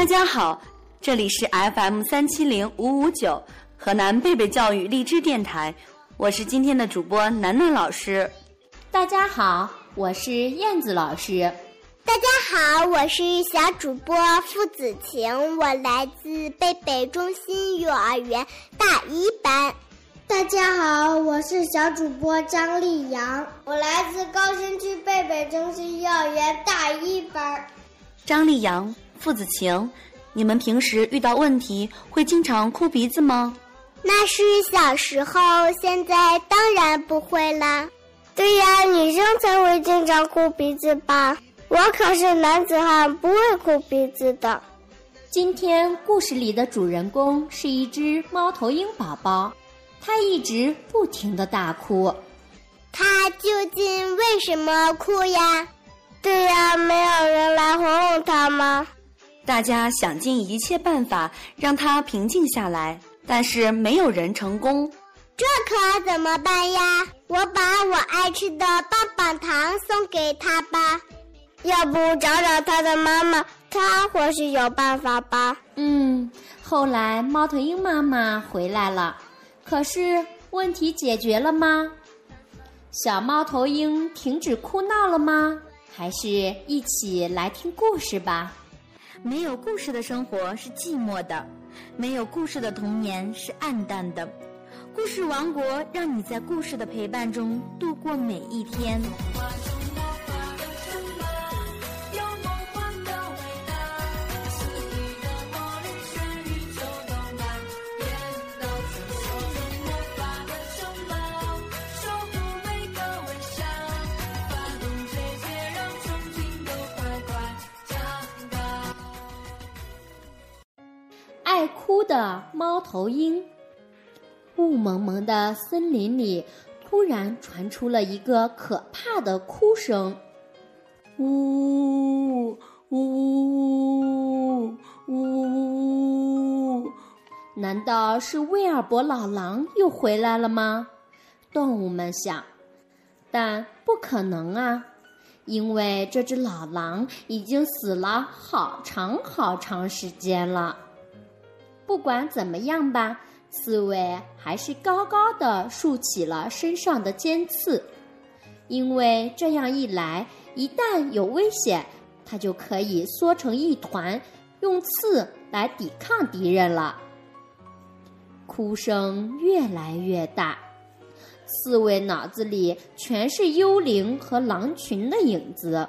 大家好，这里是 FM 三七零五五九河南贝贝教育荔枝电台，我是今天的主播楠楠老师。大家好，我是燕子老师。大家好，我是小主播付子晴，我来自贝贝中心幼儿园大一班。大家好，我是小主播张丽阳，我来自高新区贝贝中心幼儿园大一班。张丽阳、付子情，你们平时遇到问题会经常哭鼻子吗？那是小时候，现在当然不会啦。对呀，女生才会经常哭鼻子吧？我可是男子汉，不会哭鼻子的。今天故事里的主人公是一只猫头鹰宝宝。他一直不停的大哭，他究竟为什么哭呀？对呀，没有人来哄哄他吗？大家想尽一切办法让他平静下来，但是没有人成功。这可怎么办呀？我把我爱吃的棒棒糖送给他吧。要不找找他的妈妈，他或许有办法吧。嗯，后来猫头鹰妈妈回来了。可是问题解决了吗？小猫头鹰停止哭闹了吗？还是一起来听故事吧。没有故事的生活是寂寞的，没有故事的童年是暗淡的。故事王国让你在故事的陪伴中度过每一天。哭的猫头鹰。雾蒙蒙的森林里，突然传出了一个可怕的哭声：“呜呜呜呜呜呜！”难道是威尔伯老狼又回来了吗？动物们想，但不可能啊，因为这只老狼已经死了好长好长时间了。不管怎么样吧，刺猬还是高高的竖起了身上的尖刺，因为这样一来，一旦有危险，它就可以缩成一团，用刺来抵抗敌人了。哭声越来越大，刺猬脑子里全是幽灵和狼群的影子。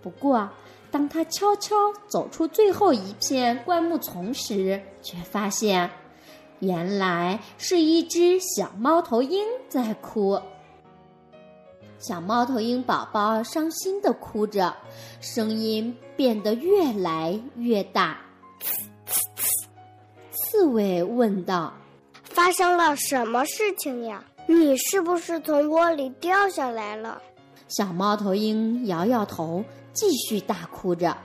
不过，当他悄悄走出最后一片灌木丛时，却发现，原来是一只小猫头鹰在哭。小猫头鹰宝宝伤心的哭着，声音变得越来越大。刺猬问道：“发生了什么事情呀？你是不是从窝里掉下来了？”小猫头鹰摇摇头。继续大哭着。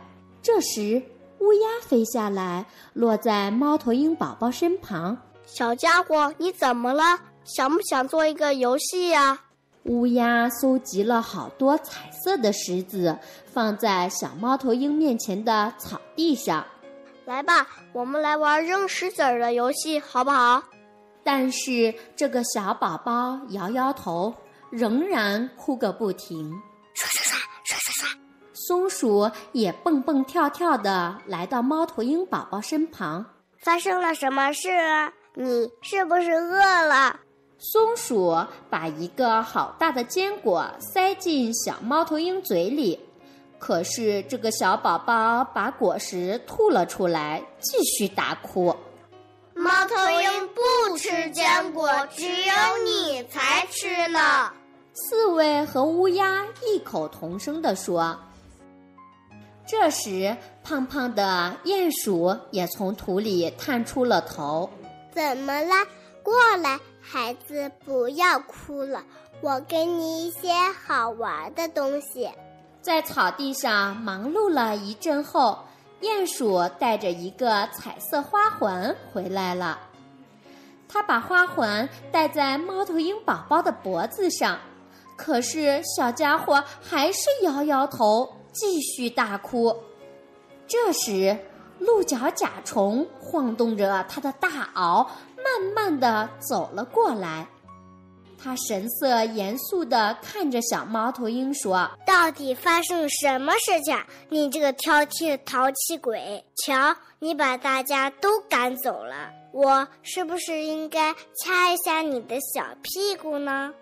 这时，乌鸦飞下来，落在猫头鹰宝宝身旁。小家伙，你怎么了？想不想做一个游戏呀？乌鸦搜集了好多彩色的石子，放在小猫头鹰面前的草地上。来吧，我们来玩扔石子儿的游戏，好不好？但是这个小宝宝摇摇头，仍然哭个不停。松鼠也蹦蹦跳跳的来到猫头鹰宝宝身旁。发生了什么事？你是不是饿了？松鼠把一个好大的坚果塞进小猫头鹰嘴里，可是这个小宝宝把果实吐了出来，继续大哭。猫头鹰不吃坚果，只有你才吃呢。刺猬和乌鸦异口同声地说。这时，胖胖的鼹鼠也从土里探出了头。怎么啦？过来，孩子，不要哭了，我给你一些好玩的东西。在草地上忙碌了一阵后，鼹鼠带着一个彩色花环回来了。他把花环戴在猫头鹰宝宝的脖子上，可是小家伙还是摇摇头。继续大哭。这时，鹿角甲虫晃动着它的大螯，慢慢的走了过来。他神色严肃地看着小猫头鹰说：“到底发生什么事情？你这个挑剔的淘气鬼！瞧，你把大家都赶走了，我是不是应该掐一下你的小屁股呢？”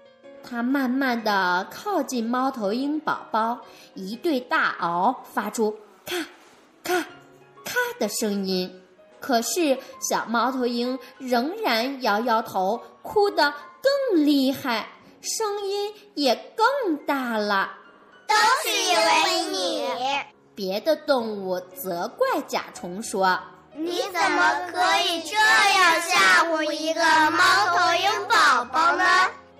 他慢慢地靠近猫头鹰宝宝，一对大螯发出咔、咔、咔的声音。可是小猫头鹰仍然摇摇头，哭得更厉害，声音也更大了。都是因为你！别的动物责怪甲虫说：“你怎么可以这样吓唬一个猫头鹰宝宝呢？”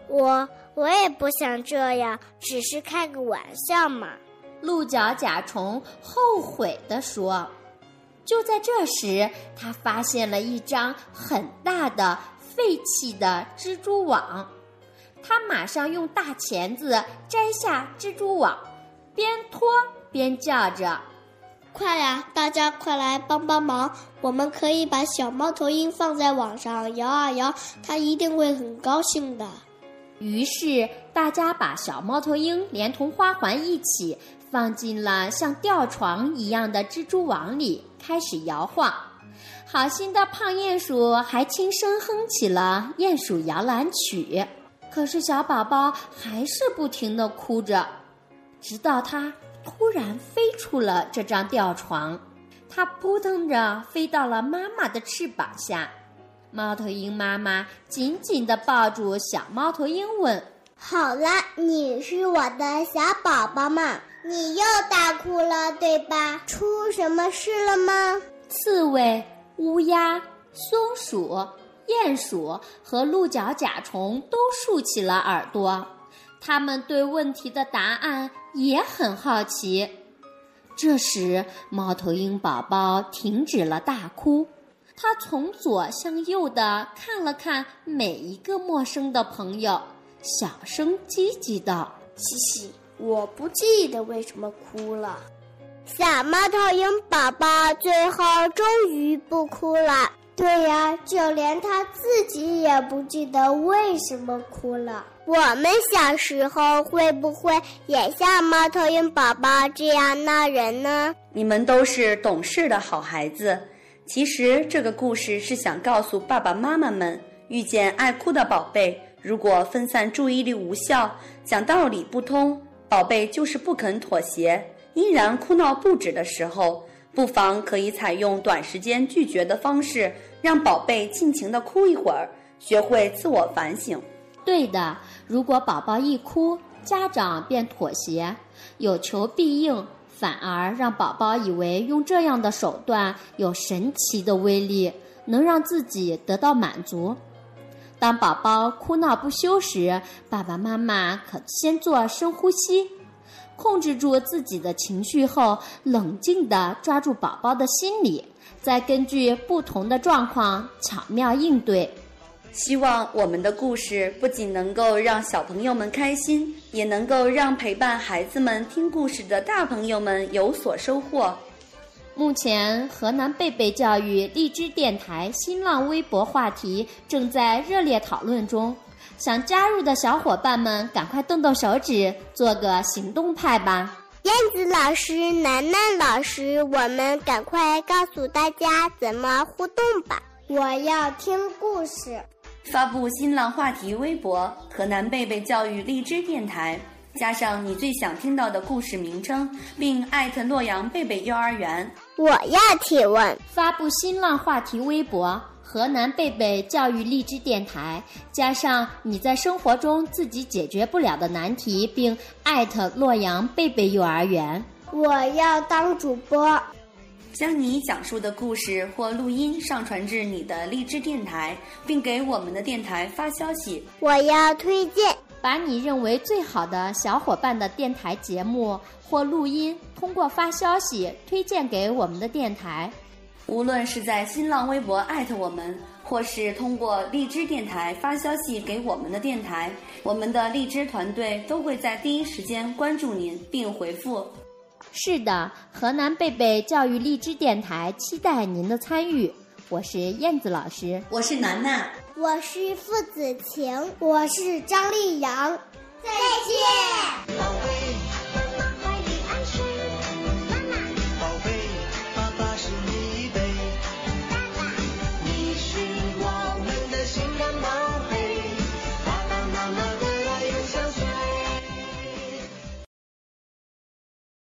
我我也不想这样，只是开个玩笑嘛。鹿角甲虫后悔地说。就在这时，他发现了一张很大的废弃的蜘蛛网。他马上用大钳子摘下蜘蛛网，边拖边叫着：“快呀，大家快来帮帮忙！我们可以把小猫头鹰放在网上摇啊摇，它一定会很高兴的。”于是，大家把小猫头鹰连同花环一起放进了像吊床一样的蜘蛛网里。开始摇晃，好心的胖鼹鼠还轻声哼起了《鼹鼠摇篮曲》。可是小宝宝还是不停的哭着，直到它突然飞出了这张吊床，它扑腾着飞到了妈妈的翅膀下。猫头鹰妈妈紧紧地抱住小猫头鹰，问：“好了，你是我的小宝宝吗？”你又大哭了，对吧？出什么事了吗？刺猬、乌鸦、松鼠、鼹鼠和鹿角甲虫都竖起了耳朵，他们对问题的答案也很好奇。这时，猫头鹰宝宝停止了大哭，他从左向右的看了看每一个陌生的朋友，小声唧唧道：“嘻嘻。”我不记得为什么哭了。小猫头鹰宝宝最后终于不哭了。对呀，就连他自己也不记得为什么哭了。我们小时候会不会也像猫头鹰宝宝这样闹人呢？你们都是懂事的好孩子。其实这个故事是想告诉爸爸妈妈们，遇见爱哭的宝贝，如果分散注意力无效，讲道理不通。宝贝就是不肯妥协，依然哭闹不止的时候，不妨可以采用短时间拒绝的方式，让宝贝尽情的哭一会儿，学会自我反省。对的，如果宝宝一哭，家长便妥协，有求必应，反而让宝宝以为用这样的手段有神奇的威力，能让自己得到满足。当宝宝哭闹不休时，爸爸妈妈可先做深呼吸，控制住自己的情绪后，冷静地抓住宝宝的心理，再根据不同的状况巧妙应对。希望我们的故事不仅能够让小朋友们开心，也能够让陪伴孩子们听故事的大朋友们有所收获。目前，河南贝贝教育荔枝电台新浪微博话题正在热烈讨论中，想加入的小伙伴们赶快动动手指，做个行动派吧！燕子老师、楠楠老师，我们赶快告诉大家怎么互动吧！我要听故事。发布新浪话题微博“河南贝贝教育荔枝电台”，加上你最想听到的故事名称，并艾特洛阳贝贝幼儿园。我要提问，发布新浪话题微博“河南贝贝教育荔枝电台”，加上你在生活中自己解决不了的难题，并艾特洛阳贝贝幼儿园。我要当主播，将你讲述的故事或录音上传至你的荔枝电台，并给我们的电台发消息。我要推荐。把你认为最好的小伙伴的电台节目或录音，通过发消息推荐给我们的电台。无论是在新浪微博艾特我们，或是通过荔枝电台发消息给我们的电台，我们的荔枝团队都会在第一时间关注您并回复。是的，河南贝贝教育荔枝电台期待您的参与。我是燕子老师，我是楠楠，我是付子晴，我是张丽阳，再见。